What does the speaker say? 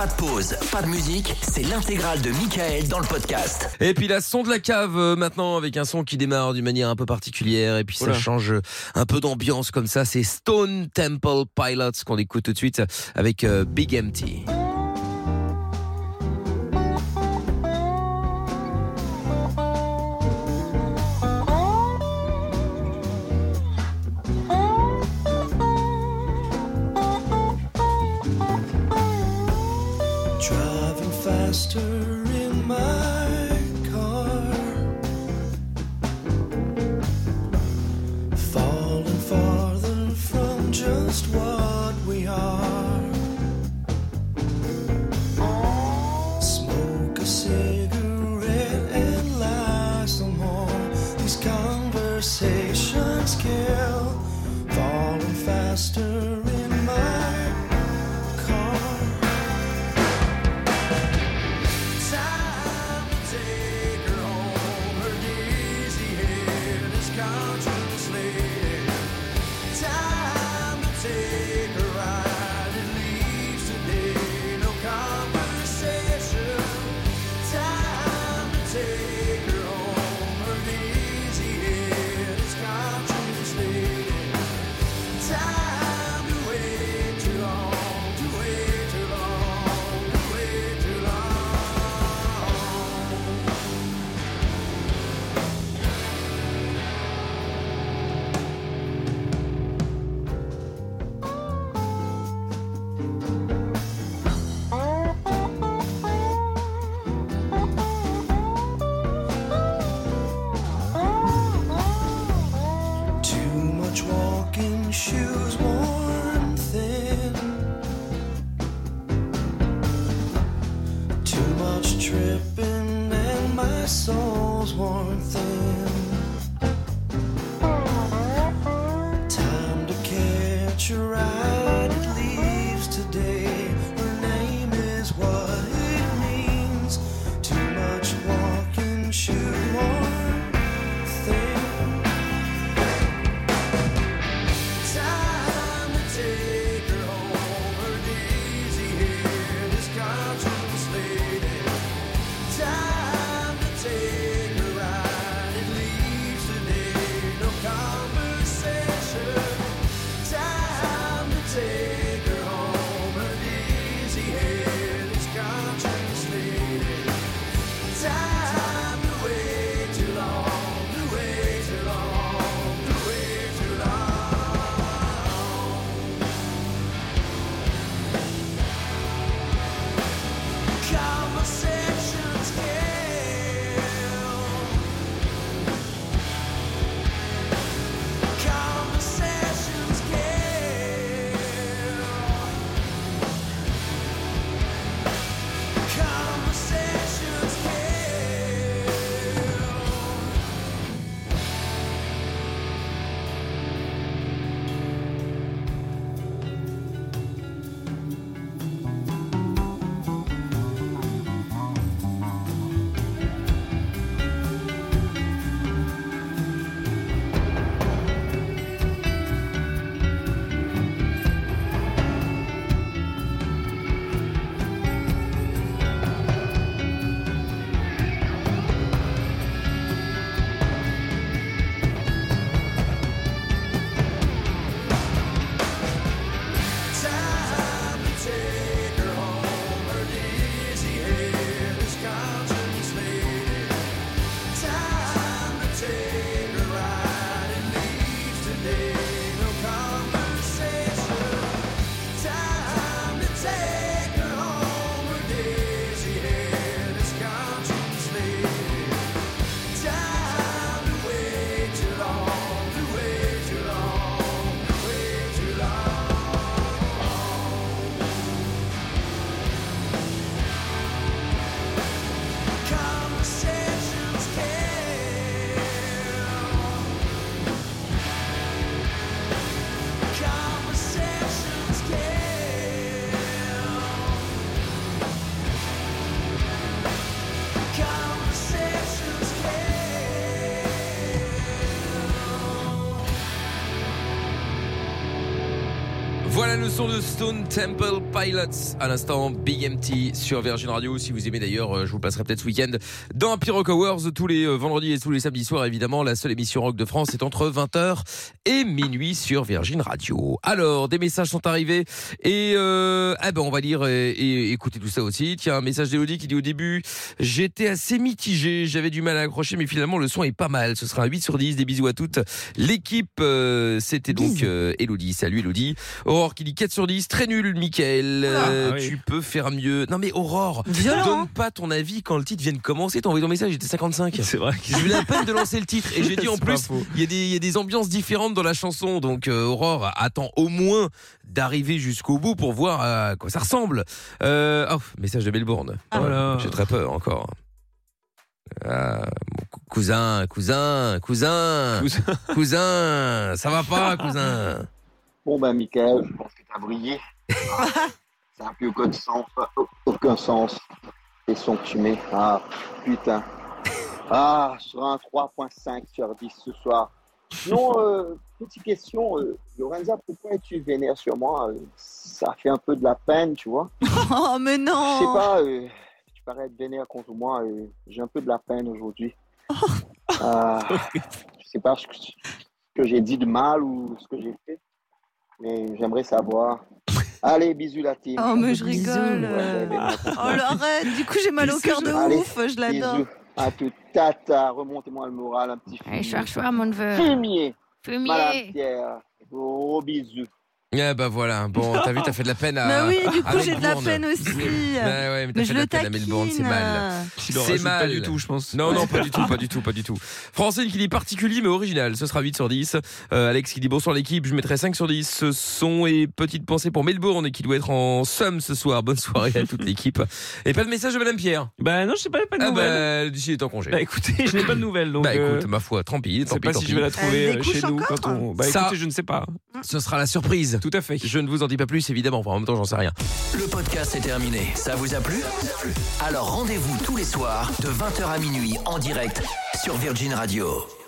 Pas de pause, pas de musique, c'est l'intégrale de Michael dans le podcast. Et puis la son de la cave euh, maintenant avec un son qui démarre d'une manière un peu particulière et puis ça Oula. change un peu d'ambiance comme ça. C'est Stone Temple Pilots qu'on écoute tout de suite avec euh, Big Empty. Driving faster in my car. Falling farther from just what we are. Smoke a cigarette and lie some more. These conversations kill. Falling faster my soul's warmth in Voilà le son de Stone Temple Pilots à l'instant Big MT sur Virgin Radio. Si vous aimez d'ailleurs, euh, je vous passerai peut-être ce week-end dans Happy Rock Awards tous les euh, vendredis et tous les samedis soirs. Évidemment, la seule émission rock de France est entre 20h et minuit sur Virgin Radio. Alors, des messages sont arrivés et euh, eh ben on va lire et, et écouter tout ça aussi. Tiens, un message d'Elodie qui dit au début j'étais assez mitigé, j'avais du mal à accrocher, mais finalement le son est pas mal. Ce sera un 8 sur 10. Des bisous à toute l'équipe. Euh, C'était donc euh, Elodie. Salut Elodie. Aurore qui dit 4 sur 10, très nul, Mickaël. Euh, Ah oui. Tu peux faire mieux. Non mais Aurore, Violent. donne pas ton avis quand le titre vient de commencer. T'as envoyé ton message, j'étais 55. C'est vrai. J'ai eu la peine de lancer le titre et j'ai dit en plus, il y, a des- il y a des ambiances différentes dans la chanson. Donc euh, Aurore attend au moins d'arriver jusqu'au bout pour voir à quoi ça ressemble. Euh, oh, message de Melbourne. Ah. Voilà. J'ai très peur encore. Cousin, cousin, cousin, Cousin. cousin, ça va pas, cousin. Bon ben Michael, je pense que t'as brillé. Ça n'a plus aucun sens, aucun sens. Les sons que tu mets. Ah putain. Ah, sur un 3.5 sur 10 ce soir. Non, euh, petite question, euh, Lorenza, pourquoi es-tu vénère sur moi? Euh, Ça fait un peu de la peine, tu vois. Oh, mais Je sais non pas, euh, tu parais être vénère contre moi. J'ai un peu de la peine aujourd'hui. Ah, je sais pas ce que, ce que j'ai dit de mal ou ce que j'ai fait, mais j'aimerais savoir. Allez, bisous la team. Oh, mais je Bisous. rigole. Ouais. Oh, l'arrête Du coup, j'ai mal au cœur de Allez, ouf, je l'adore. Bisous à tout tata, remontez-moi le moral, un petit Allez, fumier. soir, soir, mon neveu. Fumier, Madame Fumier. Pierre, gros bisous. Eh bah voilà, bon, t'as vu, t'as fait de la peine à. Bah oui, du coup, j'ai de la peine aussi. Ouais, ouais, mais t'as fait je de la le peine à Melbourne, c'est mal. C'est mal. Pas du tout, je pense. Non, non, pas du tout, pas du tout, pas du tout. Francine qui dit particulier mais original, ce sera 8 sur 10. Euh, Alex qui dit bonsoir l'équipe, je mettrai 5 sur 10. Ce son et petite pensée pour Melbourne et qui doit être en somme ce soir. Bonne soirée à toute l'équipe. Et pas de message de Madame Pierre. Bah non, je sais pas, pas de Ah nouvelles. bah, d'ici est en congé. Bah écoutez, je n'ai pas de nouvelles, donc. Bah euh, écoute, ma foi, tant pis, je tant sais pis, pas tant si pis. je vais la Elle trouver euh, découche chez nous quand on. Bah Ça- écoutez, je ne sais pas. Ce sera la surprise. Tout à fait. Je ne vous en dis pas plus évidemment, enfin, en même temps j'en sais rien. Le podcast est terminé. Ça vous a plu? Alors rendez-vous tous les soirs de 20h à minuit en direct sur Virgin Radio.